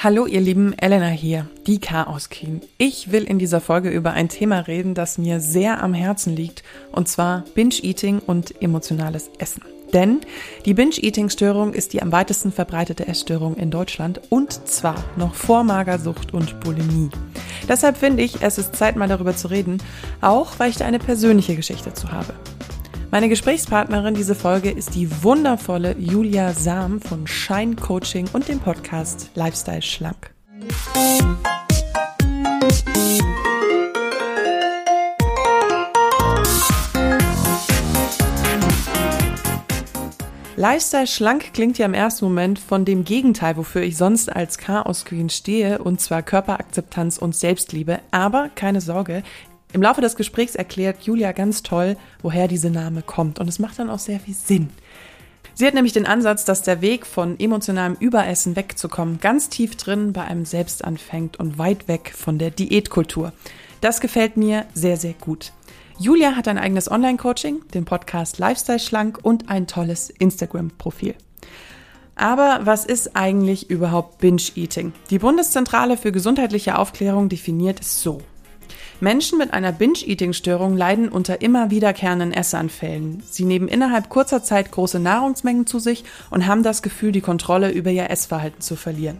Hallo ihr Lieben, Elena hier, die Chaos Queen. Ich will in dieser Folge über ein Thema reden, das mir sehr am Herzen liegt, und zwar Binge-Eating und emotionales Essen. Denn die Binge-Eating-Störung ist die am weitesten verbreitete Essstörung in Deutschland und zwar noch vor Magersucht und Bulimie. Deshalb finde ich, es ist Zeit mal darüber zu reden, auch weil ich da eine persönliche Geschichte zu habe. Meine Gesprächspartnerin diese Folge ist die wundervolle Julia Sam von Shine Coaching und dem Podcast Lifestyle Schlank. Lifestyle schlank klingt ja im ersten Moment von dem Gegenteil, wofür ich sonst als Chaos Queen stehe, und zwar Körperakzeptanz und Selbstliebe. Aber keine Sorge, im Laufe des Gesprächs erklärt Julia ganz toll, woher diese Name kommt. Und es macht dann auch sehr viel Sinn. Sie hat nämlich den Ansatz, dass der Weg von emotionalem Überessen wegzukommen ganz tief drin bei einem selbst anfängt und weit weg von der Diätkultur. Das gefällt mir sehr, sehr gut. Julia hat ein eigenes Online-Coaching, den Podcast Lifestyle Schlank und ein tolles Instagram-Profil. Aber was ist eigentlich überhaupt Binge-Eating? Die Bundeszentrale für gesundheitliche Aufklärung definiert es so. Menschen mit einer Binge-Eating-Störung leiden unter immer wiederkehrenden Essanfällen. Sie nehmen innerhalb kurzer Zeit große Nahrungsmengen zu sich und haben das Gefühl, die Kontrolle über ihr Essverhalten zu verlieren.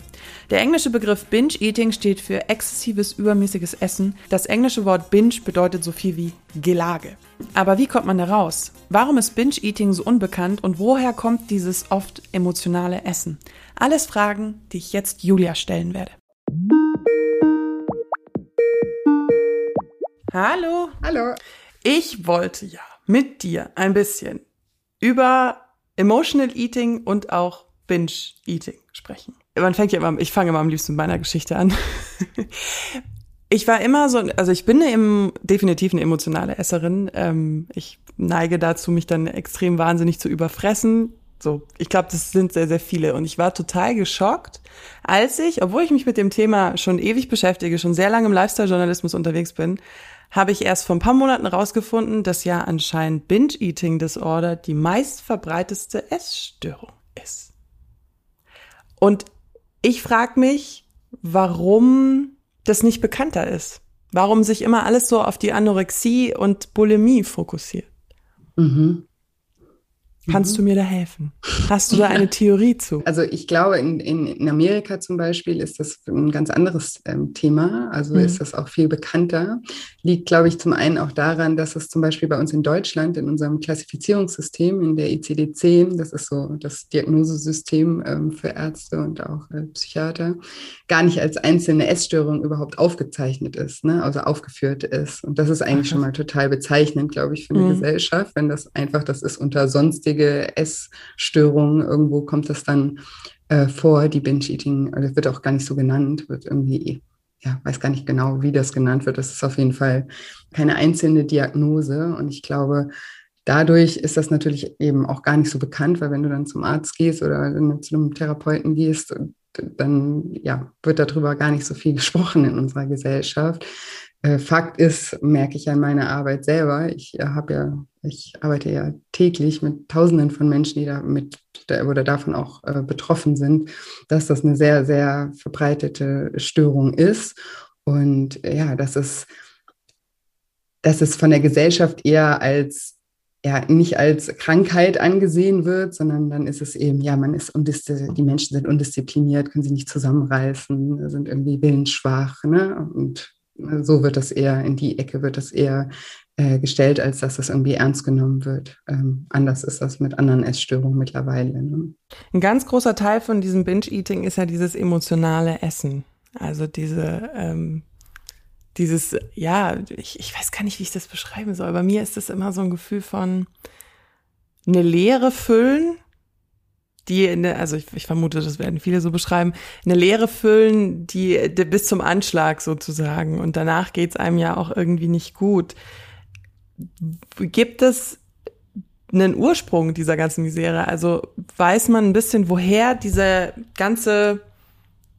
Der englische Begriff Binge-Eating steht für exzessives übermäßiges Essen. Das englische Wort Binge bedeutet so viel wie Gelage. Aber wie kommt man da raus? Warum ist Binge-Eating so unbekannt und woher kommt dieses oft emotionale Essen? Alles Fragen, die ich jetzt Julia stellen werde. Hallo. Hallo. Ich wollte ja mit dir ein bisschen über Emotional Eating und auch Binge Eating sprechen. Man fängt ja immer, ich fange immer am liebsten mit meiner Geschichte an. Ich war immer so, also ich bin eben definitiv eine emotionale Esserin. Ähm, ich neige dazu, mich dann extrem wahnsinnig zu überfressen. So, ich glaube, das sind sehr, sehr viele. Und ich war total geschockt, als ich, obwohl ich mich mit dem Thema schon ewig beschäftige, schon sehr lange im Lifestyle-Journalismus unterwegs bin, habe ich erst vor ein paar Monaten rausgefunden, dass ja anscheinend Binge-Eating Disorder die meistverbreiteste Essstörung ist. Und ich frage mich, warum das nicht bekannter ist. Warum sich immer alles so auf die Anorexie und Bulimie fokussiert. Mhm. Kannst mhm. du mir da helfen? Hast du da eine Theorie zu? Also ich glaube, in, in, in Amerika zum Beispiel ist das ein ganz anderes ähm, Thema. Also mhm. ist das auch viel bekannter. Liegt, glaube ich, zum einen auch daran, dass es zum Beispiel bei uns in Deutschland, in unserem Klassifizierungssystem, in der ICD-10, das ist so das Diagnosesystem ähm, für Ärzte und auch äh, Psychiater, gar nicht als einzelne Essstörung überhaupt aufgezeichnet ist, ne? also aufgeführt ist. Und das ist eigentlich Ach, schon mal total bezeichnend, glaube ich, für eine mhm. Gesellschaft, wenn das einfach, das ist unter sonstige häufige Essstörung. Irgendwo kommt das dann äh, vor, die Binge-Eating, das wird auch gar nicht so genannt, wird irgendwie, ja, weiß gar nicht genau, wie das genannt wird. Das ist auf jeden Fall keine einzelne Diagnose. Und ich glaube, dadurch ist das natürlich eben auch gar nicht so bekannt, weil wenn du dann zum Arzt gehst oder zu einem Therapeuten gehst, dann ja, wird darüber gar nicht so viel gesprochen in unserer Gesellschaft. Äh, Fakt ist, merke ich an meiner Arbeit selber, ich äh, habe ja, ich arbeite ja täglich mit Tausenden von Menschen, die da mit oder davon auch äh, betroffen sind, dass das eine sehr, sehr verbreitete Störung ist. Und ja, dass es, dass es von der Gesellschaft eher als ja nicht als Krankheit angesehen wird, sondern dann ist es eben, ja, man ist die Menschen sind undiszipliniert, können sich nicht zusammenreißen, sind irgendwie willensschwach, ne? Und so wird das eher, in die Ecke wird das eher äh, gestellt, als dass das irgendwie ernst genommen wird. Ähm, anders ist das mit anderen Essstörungen mittlerweile. Ne? Ein ganz großer Teil von diesem Binge-Eating ist ja dieses emotionale Essen. Also diese, ähm, dieses, ja, ich, ich weiß gar nicht, wie ich das beschreiben soll. Bei mir ist das immer so ein Gefühl von eine Leere füllen die, eine, also ich, ich vermute, das werden viele so beschreiben, eine Leere füllen, die, die bis zum Anschlag sozusagen. Und danach geht's einem ja auch irgendwie nicht gut. Gibt es einen Ursprung dieser ganzen Misere? Also weiß man ein bisschen, woher diese ganze,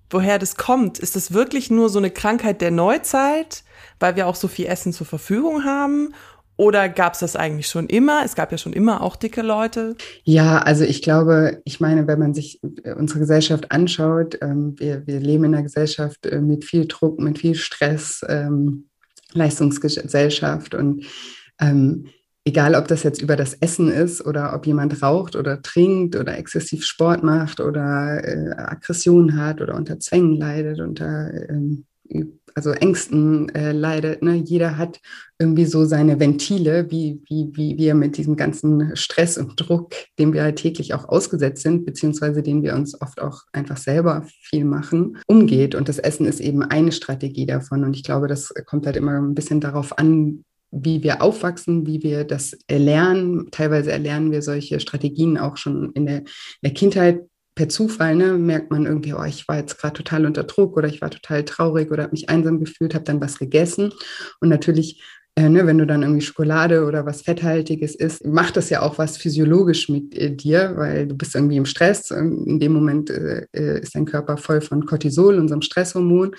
woher das kommt? Ist das wirklich nur so eine Krankheit der Neuzeit, weil wir auch so viel Essen zur Verfügung haben? Oder gab es das eigentlich schon immer? Es gab ja schon immer auch dicke Leute. Ja, also ich glaube, ich meine, wenn man sich äh, unsere Gesellschaft anschaut, ähm, wir, wir leben in einer Gesellschaft äh, mit viel Druck, mit viel Stress, ähm, Leistungsgesellschaft und ähm, egal ob das jetzt über das Essen ist oder ob jemand raucht oder trinkt oder exzessiv Sport macht oder äh, Aggression hat oder unter Zwängen leidet, unter ähm, also Ängsten äh, leidet. Ne? Jeder hat irgendwie so seine Ventile, wie, wie, wie wir mit diesem ganzen Stress und Druck, dem wir täglich auch ausgesetzt sind, beziehungsweise den wir uns oft auch einfach selber viel machen, umgeht. Und das Essen ist eben eine Strategie davon. Und ich glaube, das kommt halt immer ein bisschen darauf an, wie wir aufwachsen, wie wir das erlernen. Teilweise erlernen wir solche Strategien auch schon in der, in der Kindheit per Zufall, ne, merkt man irgendwie, oh, ich war jetzt gerade total unter Druck oder ich war total traurig oder habe mich einsam gefühlt, habe dann was gegessen. Und natürlich, äh, ne, wenn du dann irgendwie Schokolade oder was Fetthaltiges isst, macht das ja auch was physiologisch mit äh, dir, weil du bist irgendwie im Stress. In dem Moment äh, äh, ist dein Körper voll von Cortisol, unserem Stresshormon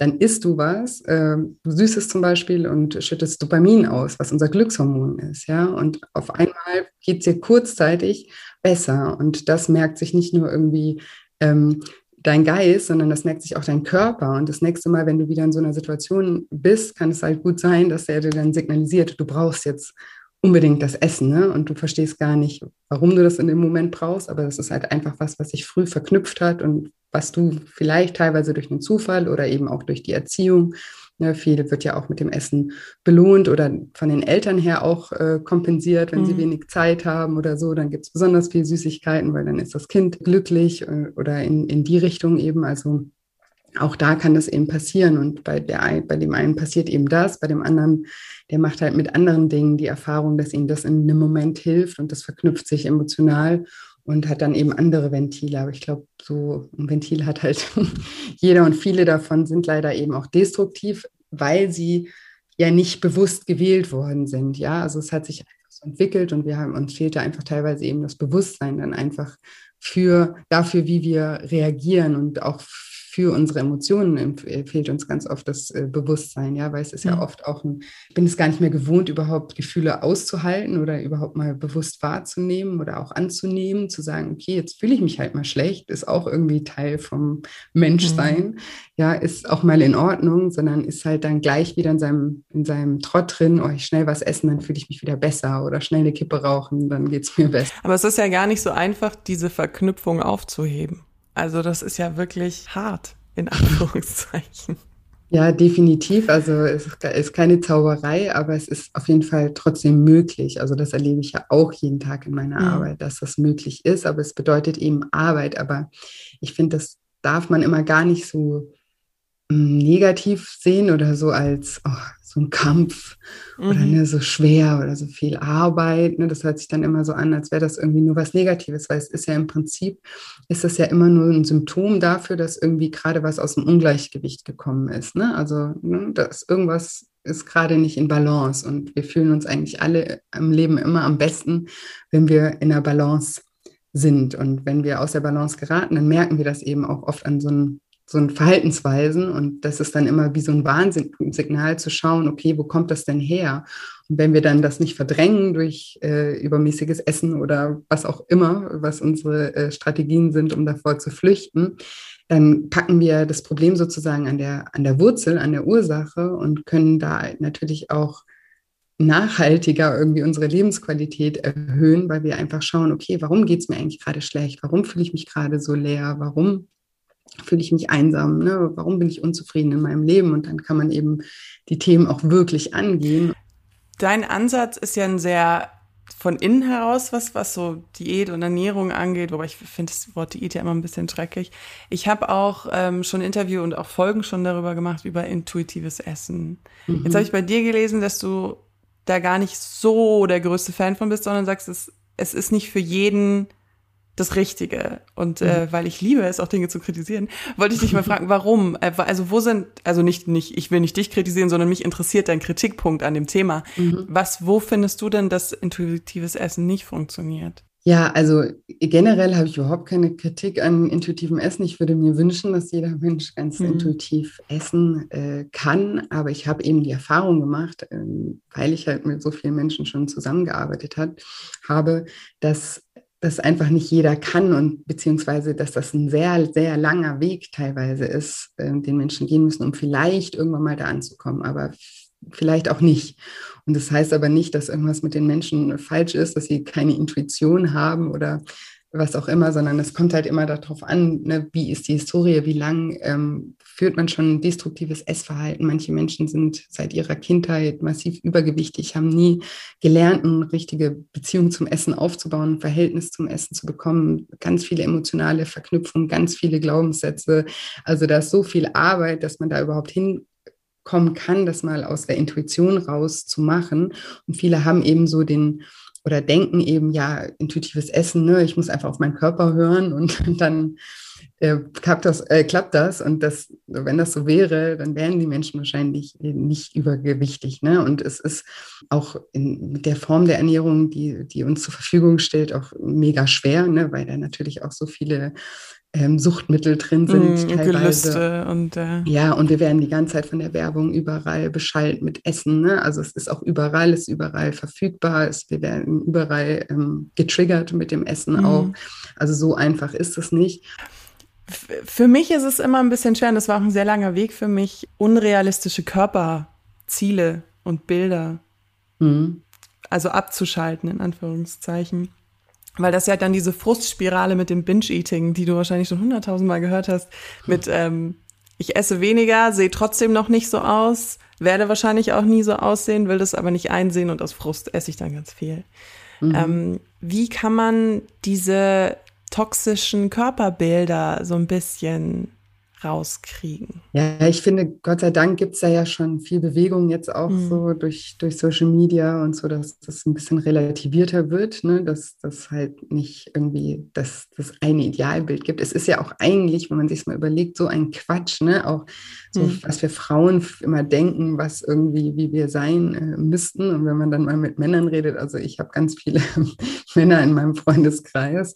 dann isst du was, äh, du süßt es zum Beispiel und schüttest Dopamin aus, was unser Glückshormon ist, ja. Und auf einmal geht es dir kurzzeitig besser. Und das merkt sich nicht nur irgendwie ähm, dein Geist, sondern das merkt sich auch dein Körper. Und das nächste Mal, wenn du wieder in so einer Situation bist, kann es halt gut sein, dass er dir dann signalisiert, du brauchst jetzt unbedingt das Essen, ne? Und du verstehst gar nicht, warum du das in dem Moment brauchst, aber das ist halt einfach was, was sich früh verknüpft hat und was du vielleicht teilweise durch einen Zufall oder eben auch durch die Erziehung, ne, viel wird ja auch mit dem Essen belohnt oder von den Eltern her auch äh, kompensiert, wenn mhm. sie wenig Zeit haben oder so, dann gibt es besonders viel Süßigkeiten, weil dann ist das Kind glücklich äh, oder in, in die Richtung eben, also auch da kann das eben passieren. Und bei, der, bei dem einen passiert eben das, bei dem anderen, der macht halt mit anderen Dingen die Erfahrung, dass ihm das in einem Moment hilft und das verknüpft sich emotional und hat dann eben andere Ventile. Aber ich glaube, so ein Ventil hat halt jeder und viele davon sind leider eben auch destruktiv, weil sie ja nicht bewusst gewählt worden sind. Ja, also es hat sich einfach so entwickelt und wir haben uns fehlte einfach teilweise eben das Bewusstsein dann einfach für dafür, wie wir reagieren und auch für unsere Emotionen fehlt uns ganz oft das äh, Bewusstsein, ja, weil es ist ja, ja oft auch ein, ich bin es gar nicht mehr gewohnt, überhaupt Gefühle auszuhalten oder überhaupt mal bewusst wahrzunehmen oder auch anzunehmen, zu sagen, okay, jetzt fühle ich mich halt mal schlecht, ist auch irgendwie Teil vom Menschsein, mhm. ja, ist auch mal in Ordnung, sondern ist halt dann gleich wieder in seinem, in seinem Trott drin, oh, ich schnell was essen, dann fühle ich mich wieder besser oder schnell eine Kippe rauchen, dann geht es mir besser. Aber es ist ja gar nicht so einfach, diese Verknüpfung aufzuheben. Also das ist ja wirklich hart, in Anführungszeichen. Ja, definitiv. Also es ist keine Zauberei, aber es ist auf jeden Fall trotzdem möglich. Also das erlebe ich ja auch jeden Tag in meiner mhm. Arbeit, dass das möglich ist. Aber es bedeutet eben Arbeit. Aber ich finde, das darf man immer gar nicht so hm, negativ sehen oder so als oh, so ein Kampf mhm. oder ne, so schwer oder so viel Arbeit. Ne, das hört sich dann immer so an, als wäre das irgendwie nur was Negatives, weil es ist ja im Prinzip, ist das ja immer nur ein Symptom dafür, dass irgendwie gerade was aus dem Ungleichgewicht gekommen ist. Ne? Also ne, dass irgendwas ist gerade nicht in Balance und wir fühlen uns eigentlich alle im Leben immer am besten, wenn wir in der Balance sind. Und wenn wir aus der Balance geraten, dann merken wir das eben auch oft an so einem so ein Verhaltensweisen und das ist dann immer wie so ein Warnsignal zu schauen, okay, wo kommt das denn her? Und wenn wir dann das nicht verdrängen durch äh, übermäßiges Essen oder was auch immer, was unsere äh, Strategien sind, um davor zu flüchten, dann packen wir das Problem sozusagen an der, an der Wurzel, an der Ursache und können da natürlich auch nachhaltiger irgendwie unsere Lebensqualität erhöhen, weil wir einfach schauen, okay, warum geht es mir eigentlich gerade schlecht? Warum fühle ich mich gerade so leer? Warum fühle ich mich einsam? Ne? Warum bin ich unzufrieden in meinem Leben? Und dann kann man eben die Themen auch wirklich angehen. Dein Ansatz ist ja ein sehr von innen heraus was, was so Diät und Ernährung angeht, wobei ich finde das Wort Diät ja immer ein bisschen dreckig. Ich habe auch ähm, schon Interview und auch Folgen schon darüber gemacht, über intuitives Essen. Mhm. Jetzt habe ich bei dir gelesen, dass du da gar nicht so der größte Fan von bist, sondern sagst, es, es ist nicht für jeden das Richtige. Und äh, mhm. weil ich liebe es, auch Dinge zu kritisieren, wollte ich dich mal fragen, warum? Äh, also wo sind, also nicht, nicht, ich will nicht dich kritisieren, sondern mich interessiert dein Kritikpunkt an dem Thema. Mhm. Was, wo findest du denn, dass intuitives Essen nicht funktioniert? Ja, also generell habe ich überhaupt keine Kritik an intuitivem Essen. Ich würde mir wünschen, dass jeder Mensch ganz mhm. intuitiv essen äh, kann. Aber ich habe eben die Erfahrung gemacht, äh, weil ich halt mit so vielen Menschen schon zusammengearbeitet hat, habe, dass das einfach nicht jeder kann und beziehungsweise, dass das ein sehr, sehr langer Weg teilweise ist, äh, den Menschen gehen müssen, um vielleicht irgendwann mal da anzukommen. Aber vielleicht auch nicht. Und das heißt aber nicht, dass irgendwas mit den Menschen falsch ist, dass sie keine Intuition haben oder was auch immer, sondern es kommt halt immer darauf an, ne, wie ist die Historie, wie lang ähm, führt man schon ein destruktives Essverhalten. Manche Menschen sind seit ihrer Kindheit massiv übergewichtig, haben nie gelernt, eine richtige Beziehung zum Essen aufzubauen, ein Verhältnis zum Essen zu bekommen, ganz viele emotionale Verknüpfungen, ganz viele Glaubenssätze. Also da ist so viel Arbeit, dass man da überhaupt hin kommen kann, das mal aus der Intuition raus zu machen. Und viele haben eben so den oder denken eben, ja, intuitives Essen, ne, ich muss einfach auf meinen Körper hören und, dann äh, klappt, das, äh, klappt das. Und das, wenn das so wäre, dann wären die Menschen wahrscheinlich nicht übergewichtig. Ne? Und es ist auch in, der Form der Ernährung, die, die uns zur Verfügung stellt, auch mega schwer, ne? weil da natürlich auch so viele ähm, Suchtmittel drin sind. Mm, teilweise. Und, äh ja, und wir werden die ganze Zeit von der Werbung überall beschallt mit Essen. Ne? Also es ist auch überall, ist überall verfügbar, es, wir werden überall ähm, getriggert mit dem Essen mm. auch. Also so einfach ist es nicht. Für mich ist es immer ein bisschen schwer, und das war auch ein sehr langer Weg für mich, unrealistische Körperziele und Bilder. Mm. Also abzuschalten, in Anführungszeichen. Weil das ja dann diese Frustspirale mit dem Binge-Eating, die du wahrscheinlich schon hunderttausendmal gehört hast, mit ähm, ich esse weniger, sehe trotzdem noch nicht so aus, werde wahrscheinlich auch nie so aussehen, will das aber nicht einsehen und aus Frust esse ich dann ganz viel. Mhm. Ähm, wie kann man diese toxischen Körperbilder so ein bisschen rauskriegen. Ja, ich finde, Gott sei Dank gibt es da ja schon viel Bewegung jetzt auch mhm. so durch, durch Social Media und so, dass das ein bisschen relativierter wird, ne? dass das halt nicht irgendwie das, das eine Idealbild gibt. Es ist ja auch eigentlich, wenn man sich mal überlegt, so ein Quatsch, ne? auch so, mhm. was wir Frauen immer denken, was irgendwie, wie wir sein äh, müssten. Und wenn man dann mal mit Männern redet, also ich habe ganz viele Männer in meinem Freundeskreis,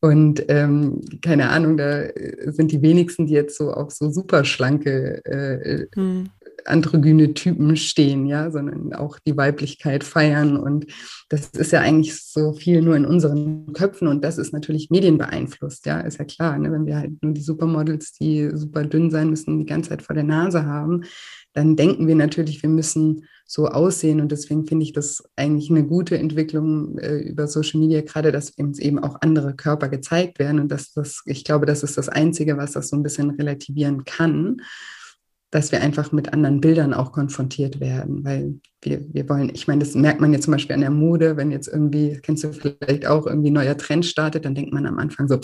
und ähm, keine Ahnung, da sind die wenigsten, die jetzt so auf so super schlanke äh, hm. Androgyne Typen stehen, ja, sondern auch die Weiblichkeit feiern. Und das ist ja eigentlich so viel nur in unseren Köpfen und das ist natürlich medienbeeinflusst, ja, ist ja klar. Ne? Wenn wir halt nur die Supermodels, die super dünn sein müssen, die ganze Zeit vor der Nase haben, dann denken wir natürlich, wir müssen so aussehen. Und deswegen finde ich das eigentlich eine gute Entwicklung äh, über Social Media, gerade dass eben auch andere Körper gezeigt werden. Und dass das, ich glaube, das ist das Einzige, was das so ein bisschen relativieren kann dass wir einfach mit anderen Bildern auch konfrontiert werden, weil wir, wir wollen, ich meine, das merkt man jetzt zum Beispiel an der Mode, wenn jetzt irgendwie, kennst du vielleicht auch, irgendwie neuer Trend startet, dann denkt man am Anfang so,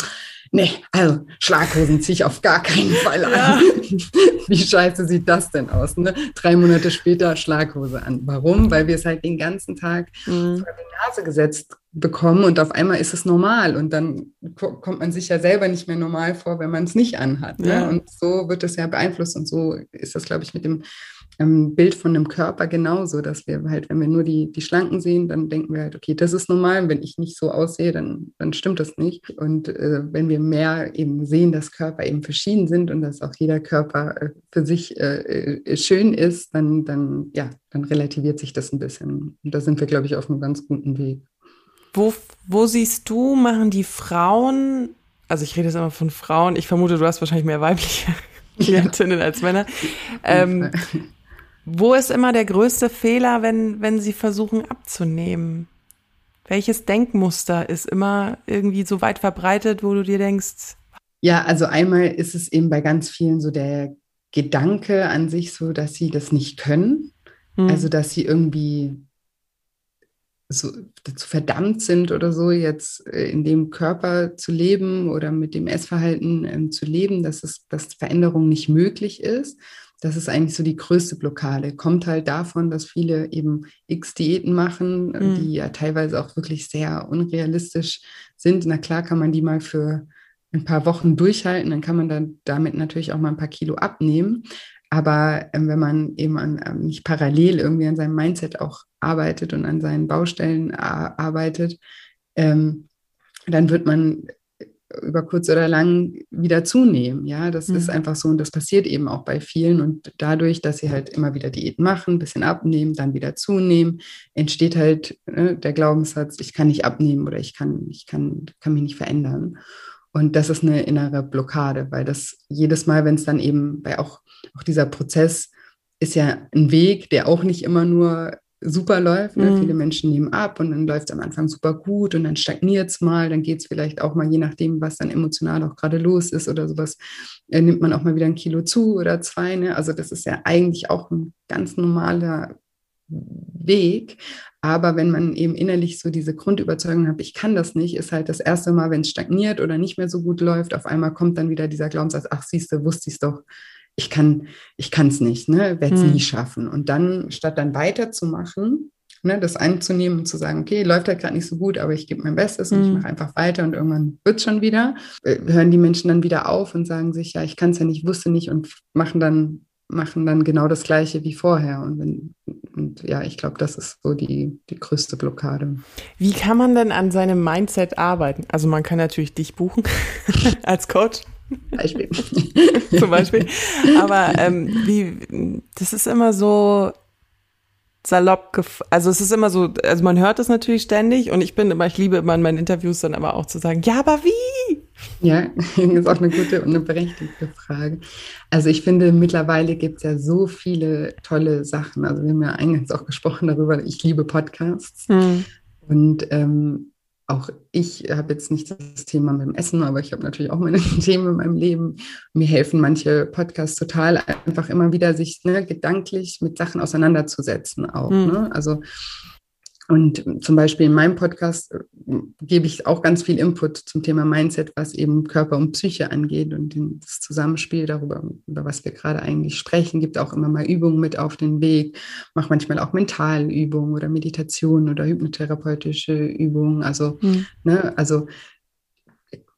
nee, also Schlaghosen ziehe ich auf gar keinen Fall an. Ja. Wie scheiße sieht das denn aus? Ne? Drei Monate später Schlaghose an. Warum? Weil wir es halt den ganzen Tag mhm. vor die Nase gesetzt bekommen und auf einmal ist es normal und dann kommt man sich ja selber nicht mehr normal vor, wenn man es nicht anhat. Ne? Ja. Und so wird es ja beeinflusst und so ist das, glaube ich, mit dem ähm, Bild von einem Körper genauso, dass wir halt, wenn wir nur die, die Schlanken sehen, dann denken wir halt, okay, das ist normal. Wenn ich nicht so aussehe, dann, dann stimmt das nicht. Und äh, wenn wir mehr eben sehen, dass Körper eben verschieden sind und dass auch jeder Körper äh, für sich äh, äh, schön ist, dann, dann, ja, dann relativiert sich das ein bisschen. Und da sind wir, glaube ich, auf einem ganz guten Weg. Wo, wo siehst du, machen die Frauen, also ich rede jetzt immer von Frauen, ich vermute, du hast wahrscheinlich mehr weibliche Klientinnen ja. als Männer. Ähm, wo ist immer der größte Fehler, wenn, wenn sie versuchen abzunehmen? Welches Denkmuster ist immer irgendwie so weit verbreitet, wo du dir denkst? Ja, also einmal ist es eben bei ganz vielen so der Gedanke an sich so, dass sie das nicht können. Hm. Also, dass sie irgendwie so dazu verdammt sind oder so, jetzt äh, in dem Körper zu leben oder mit dem Essverhalten ähm, zu leben, dass es, dass Veränderung nicht möglich ist. Das ist eigentlich so die größte Blockade. Kommt halt davon, dass viele eben X-Diäten machen, mhm. die ja teilweise auch wirklich sehr unrealistisch sind. Na klar kann man die mal für ein paar Wochen durchhalten, dann kann man dann damit natürlich auch mal ein paar Kilo abnehmen. Aber ähm, wenn man eben an, ähm, nicht parallel irgendwie an seinem Mindset auch arbeitet und an seinen Baustellen arbeitet, ähm, dann wird man über kurz oder lang wieder zunehmen. Ja, das mhm. ist einfach so und das passiert eben auch bei vielen. Und dadurch, dass sie halt immer wieder Diäten machen, ein bisschen abnehmen, dann wieder zunehmen, entsteht halt ne, der Glaubenssatz, ich kann nicht abnehmen oder ich kann, ich kann, kann mich nicht verändern. Und das ist eine innere Blockade, weil das jedes Mal, wenn es dann eben bei auch, auch dieser Prozess ist ja ein Weg, der auch nicht immer nur super läuft. Ne? Mhm. Viele Menschen nehmen ab und dann läuft es am Anfang super gut und dann stagniert es mal, dann geht es vielleicht auch mal, je nachdem, was dann emotional auch gerade los ist oder sowas, äh, nimmt man auch mal wieder ein Kilo zu oder zwei. Ne? Also das ist ja eigentlich auch ein ganz normaler Weg. Aber wenn man eben innerlich so diese Grundüberzeugung hat, ich kann das nicht, ist halt das erste Mal, wenn es stagniert oder nicht mehr so gut läuft, auf einmal kommt dann wieder dieser Glaubenssatz, ach siehst du, wusste ich es doch, ich kann ich kann es nicht, ne, werde es hm. nie schaffen. Und dann, statt dann weiterzumachen, ne, das einzunehmen und zu sagen, okay, läuft halt gerade nicht so gut, aber ich gebe mein Bestes hm. und ich hm. mache einfach weiter und irgendwann wird es schon wieder, äh, hören die Menschen dann wieder auf und sagen sich, ja, ich kann es ja nicht, wusste nicht und machen dann machen dann genau das Gleiche wie vorher. Und, wenn, und ja, ich glaube, das ist so die, die größte Blockade. Wie kann man denn an seinem Mindset arbeiten? Also man kann natürlich dich buchen als Coach. Beispiel. Zum Beispiel. Aber ähm, wie, das ist immer so salopp, also es ist immer so, also man hört es natürlich ständig und ich bin immer, ich liebe immer in meinen Interviews dann aber auch zu sagen, ja, aber wie? Ja, das ist auch eine gute und eine berechtigte Frage. Also ich finde, mittlerweile gibt es ja so viele tolle Sachen. Also wir haben ja eingangs auch gesprochen darüber, ich liebe Podcasts. Hm. Und ähm, auch ich habe jetzt nicht das Thema mit dem Essen, aber ich habe natürlich auch meine Themen in meinem Leben. Mir helfen manche Podcasts total, einfach immer wieder sich ne, gedanklich mit Sachen auseinanderzusetzen auch. Mhm. Ne? Also und zum Beispiel in meinem Podcast äh, gebe ich auch ganz viel Input zum Thema Mindset, was eben Körper und Psyche angeht und das Zusammenspiel darüber, über was wir gerade eigentlich sprechen, gibt auch immer mal Übungen mit auf den Weg, mache manchmal auch Mentalübungen oder Meditation oder hypnotherapeutische Übungen. Also, mhm. ne, also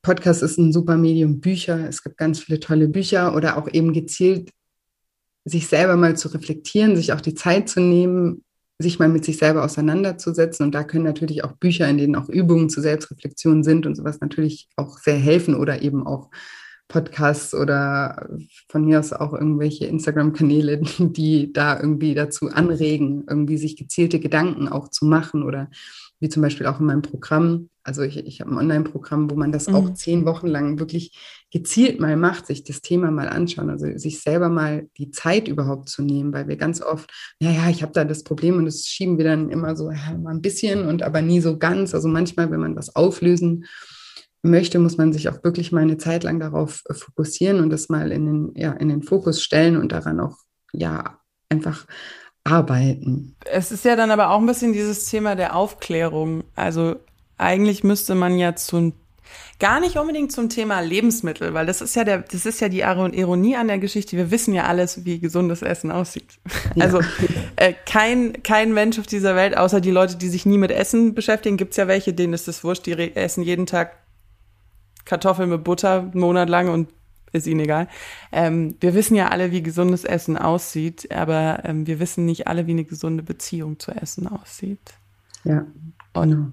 Podcast ist ein super Medium, Bücher, es gibt ganz viele tolle Bücher oder auch eben gezielt sich selber mal zu reflektieren, sich auch die Zeit zu nehmen, sich mal mit sich selber auseinanderzusetzen. Und da können natürlich auch Bücher, in denen auch Übungen zur Selbstreflexion sind und sowas natürlich auch sehr helfen oder eben auch Podcasts oder von mir aus auch irgendwelche Instagram-Kanäle, die da irgendwie dazu anregen, irgendwie sich gezielte Gedanken auch zu machen oder wie zum Beispiel auch in meinem Programm. Also ich, ich habe ein Online-Programm, wo man das mhm. auch zehn Wochen lang wirklich gezielt mal macht, sich das Thema mal anschauen, also sich selber mal die Zeit überhaupt zu nehmen, weil wir ganz oft, naja, ich habe da das Problem und das schieben wir dann immer so ja, mal ein bisschen und aber nie so ganz. Also manchmal, wenn man was auflösen möchte, muss man sich auch wirklich mal eine Zeit lang darauf fokussieren und das mal in den, ja, in den Fokus stellen und daran auch ja einfach arbeiten. Es ist ja dann aber auch ein bisschen dieses Thema der Aufklärung. Also eigentlich müsste man ja zum gar nicht unbedingt zum Thema Lebensmittel, weil das ist ja der, das ist ja die Ironie an der Geschichte. Wir wissen ja alles, wie gesundes Essen aussieht. Ja. Also äh, kein kein Mensch auf dieser Welt, außer die Leute, die sich nie mit Essen beschäftigen, gibt's ja welche, denen ist das wurscht. Die essen jeden Tag Kartoffeln mit Butter einen Monat lang und ist ihnen egal. Ähm, wir wissen ja alle, wie gesundes Essen aussieht, aber ähm, wir wissen nicht alle, wie eine gesunde Beziehung zu Essen aussieht. Ja. Und genau.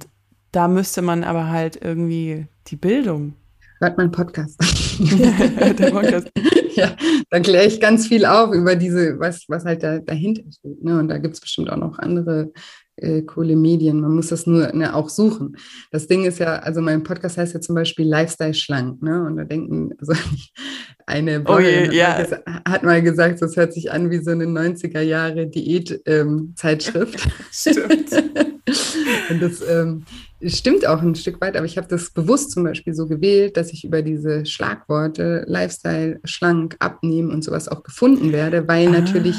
Da müsste man aber halt irgendwie die Bildung. Hört mein Podcast. Der Podcast. ja, da kläre ich ganz viel auf über diese, was, was halt da, dahinter steht. Ne? Und da gibt es bestimmt auch noch andere äh, coole Medien. Man muss das nur ne, auch suchen. Das Ding ist ja, also mein Podcast heißt ja zum Beispiel Lifestyle schlank, ne? Und da denken, also eine Bloggerin oh yeah. hat, mal hat, mal gesagt, das hört sich an wie so eine 90er Jahre Diät-Zeitschrift. Ähm, Stimmt. Und das ähm, stimmt auch ein Stück weit, aber ich habe das bewusst zum Beispiel so gewählt, dass ich über diese Schlagworte Lifestyle, schlank, abnehmen und sowas auch gefunden werde, weil ah. natürlich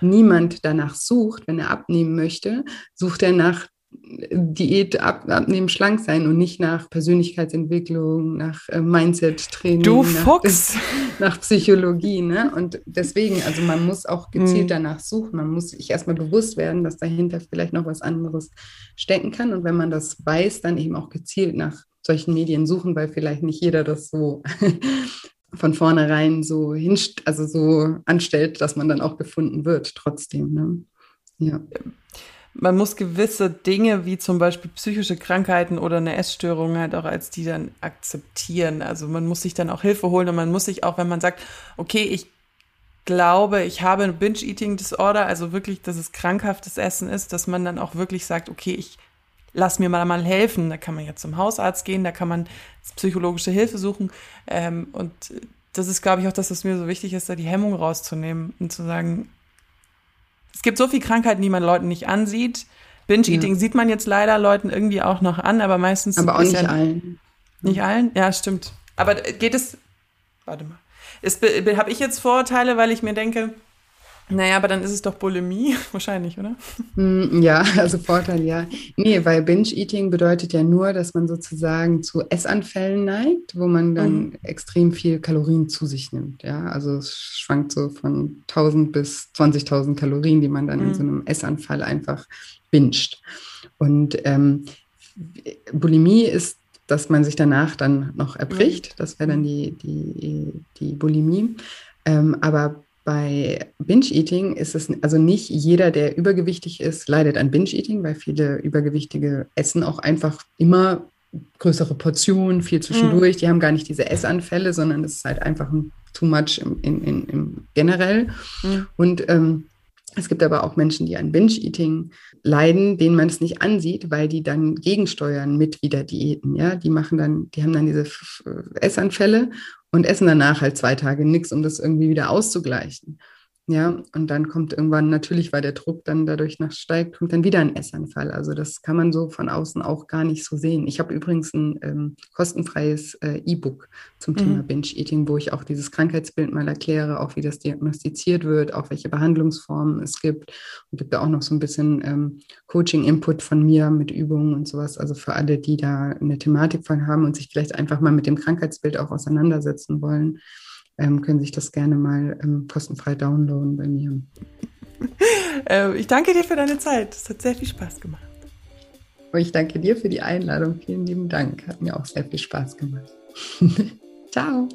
niemand danach sucht, wenn er abnehmen möchte, sucht er nach Diät ab, abnehmen, schlank sein und nicht nach Persönlichkeitsentwicklung, nach äh, Mindset-Training. Nach, nach Psychologie. Ne? Und deswegen, also man muss auch gezielt mhm. danach suchen. Man muss sich erstmal bewusst werden, dass dahinter vielleicht noch was anderes stecken kann. Und wenn man das weiß, dann eben auch gezielt nach solchen Medien suchen, weil vielleicht nicht jeder das so von vornherein so hinst also so anstellt, dass man dann auch gefunden wird, trotzdem. Ne? Ja. Man muss gewisse Dinge wie zum Beispiel psychische Krankheiten oder eine Essstörung halt auch als die dann akzeptieren. Also man muss sich dann auch Hilfe holen und man muss sich auch, wenn man sagt, okay, ich glaube, ich habe ein Binge-Eating-Disorder, also wirklich, dass es krankhaftes Essen ist, dass man dann auch wirklich sagt, okay, ich lass mir mal, mal helfen. Da kann man ja zum Hausarzt gehen, da kann man psychologische Hilfe suchen. Ähm, und das ist, glaube ich, auch das, was mir so wichtig ist, da die Hemmung rauszunehmen und zu sagen, es gibt so viele Krankheiten, die man Leuten nicht ansieht. Binge-Eating ja. sieht man jetzt leider Leuten irgendwie auch noch an, aber meistens. Aber auch nicht ja, allen. Nicht allen? Ja, stimmt. Aber geht es. Warte mal. Habe ich jetzt Vorurteile, weil ich mir denke, naja, aber dann ist es doch Bulimie, wahrscheinlich, oder? Hm, ja, also Vorteil, ja. Nee, weil Binge-Eating bedeutet ja nur, dass man sozusagen zu Essanfällen neigt, wo man dann mhm. extrem viel Kalorien zu sich nimmt. Ja, also es schwankt so von 1000 bis 20.000 Kalorien, die man dann mhm. in so einem Essanfall einfach binscht. Und ähm, Bulimie ist dass man sich danach dann noch erbricht. Mhm. Das wäre dann die, die, die Bulimie. Ähm, aber bei Binge-Eating ist es also nicht jeder, der übergewichtig ist, leidet an Binge-Eating, weil viele Übergewichtige essen auch einfach immer größere Portionen, viel zwischendurch. Mhm. Die haben gar nicht diese Essanfälle, sondern es ist halt einfach ein too much im, in, in, im generell. Mhm. Und ähm, es gibt aber auch Menschen, die an Binge-Eating leiden, denen man es nicht ansieht, weil die dann gegensteuern mit wieder Diäten. Ja, die machen dann, die haben dann diese Essanfälle und essen danach halt zwei Tage nichts, um das irgendwie wieder auszugleichen. Ja, und dann kommt irgendwann natürlich, weil der Druck dann dadurch nach steigt, kommt dann wieder ein Essanfall. Also das kann man so von außen auch gar nicht so sehen. Ich habe übrigens ein ähm, kostenfreies äh, E-Book zum mhm. Thema Binge-Eating, wo ich auch dieses Krankheitsbild mal erkläre, auch wie das diagnostiziert wird, auch welche Behandlungsformen es gibt. Und gibt da auch noch so ein bisschen ähm, Coaching-Input von mir mit Übungen und sowas. Also für alle, die da eine Thematik von haben und sich vielleicht einfach mal mit dem Krankheitsbild auch auseinandersetzen wollen ähm, können sich das gerne mal ähm, kostenfrei downloaden bei mir. äh, ich danke dir für deine Zeit. Es hat sehr viel Spaß gemacht. Und ich danke dir für die Einladung. Vielen lieben Dank. Hat mir auch sehr viel Spaß gemacht. Ciao.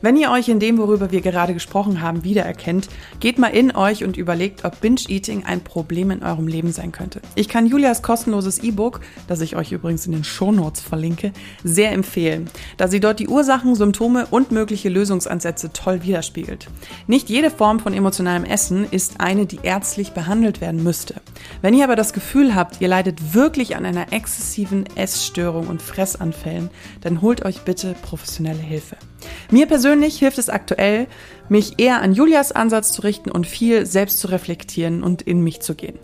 Wenn ihr euch in dem, worüber wir gerade gesprochen haben, wiedererkennt, geht mal in euch und überlegt, ob Binge-Eating ein Problem in eurem Leben sein könnte. Ich kann Julias kostenloses E-Book, das ich euch übrigens in den Shownotes verlinke, sehr empfehlen, da sie dort die Ursachen, Symptome und mögliche Lösungsansätze toll widerspiegelt. Nicht jede Form von emotionalem Essen ist eine, die ärztlich behandelt werden müsste. Wenn ihr aber das Gefühl habt, ihr leidet wirklich an einer exzessiven Essstörung und Fressanfällen, dann holt euch bitte professionelle Hilfe. Mir persönlich hilft es aktuell, mich eher an Julias Ansatz zu richten und viel selbst zu reflektieren und in mich zu gehen.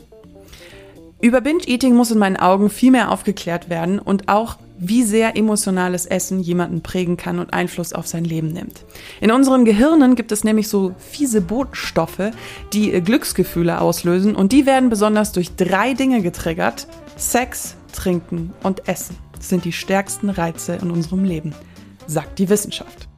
Über Binge-Eating muss in meinen Augen viel mehr aufgeklärt werden und auch, wie sehr emotionales Essen jemanden prägen kann und Einfluss auf sein Leben nimmt. In unseren Gehirnen gibt es nämlich so fiese Botenstoffe, die Glücksgefühle auslösen und die werden besonders durch drei Dinge getriggert. Sex, Trinken und Essen sind die stärksten Reize in unserem Leben sagt die Wissenschaft.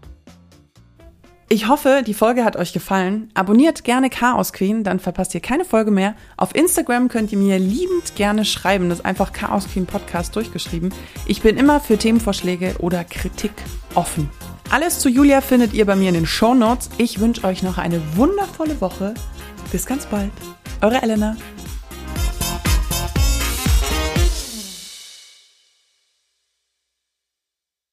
Ich hoffe, die Folge hat euch gefallen. Abonniert gerne Chaos Queen, dann verpasst ihr keine Folge mehr. Auf Instagram könnt ihr mir liebend gerne schreiben, das ist einfach Chaos Queen Podcast durchgeschrieben. Ich bin immer für Themenvorschläge oder Kritik offen. Alles zu Julia findet ihr bei mir in den Show Notes. Ich wünsche euch noch eine wundervolle Woche. Bis ganz bald. Eure Elena.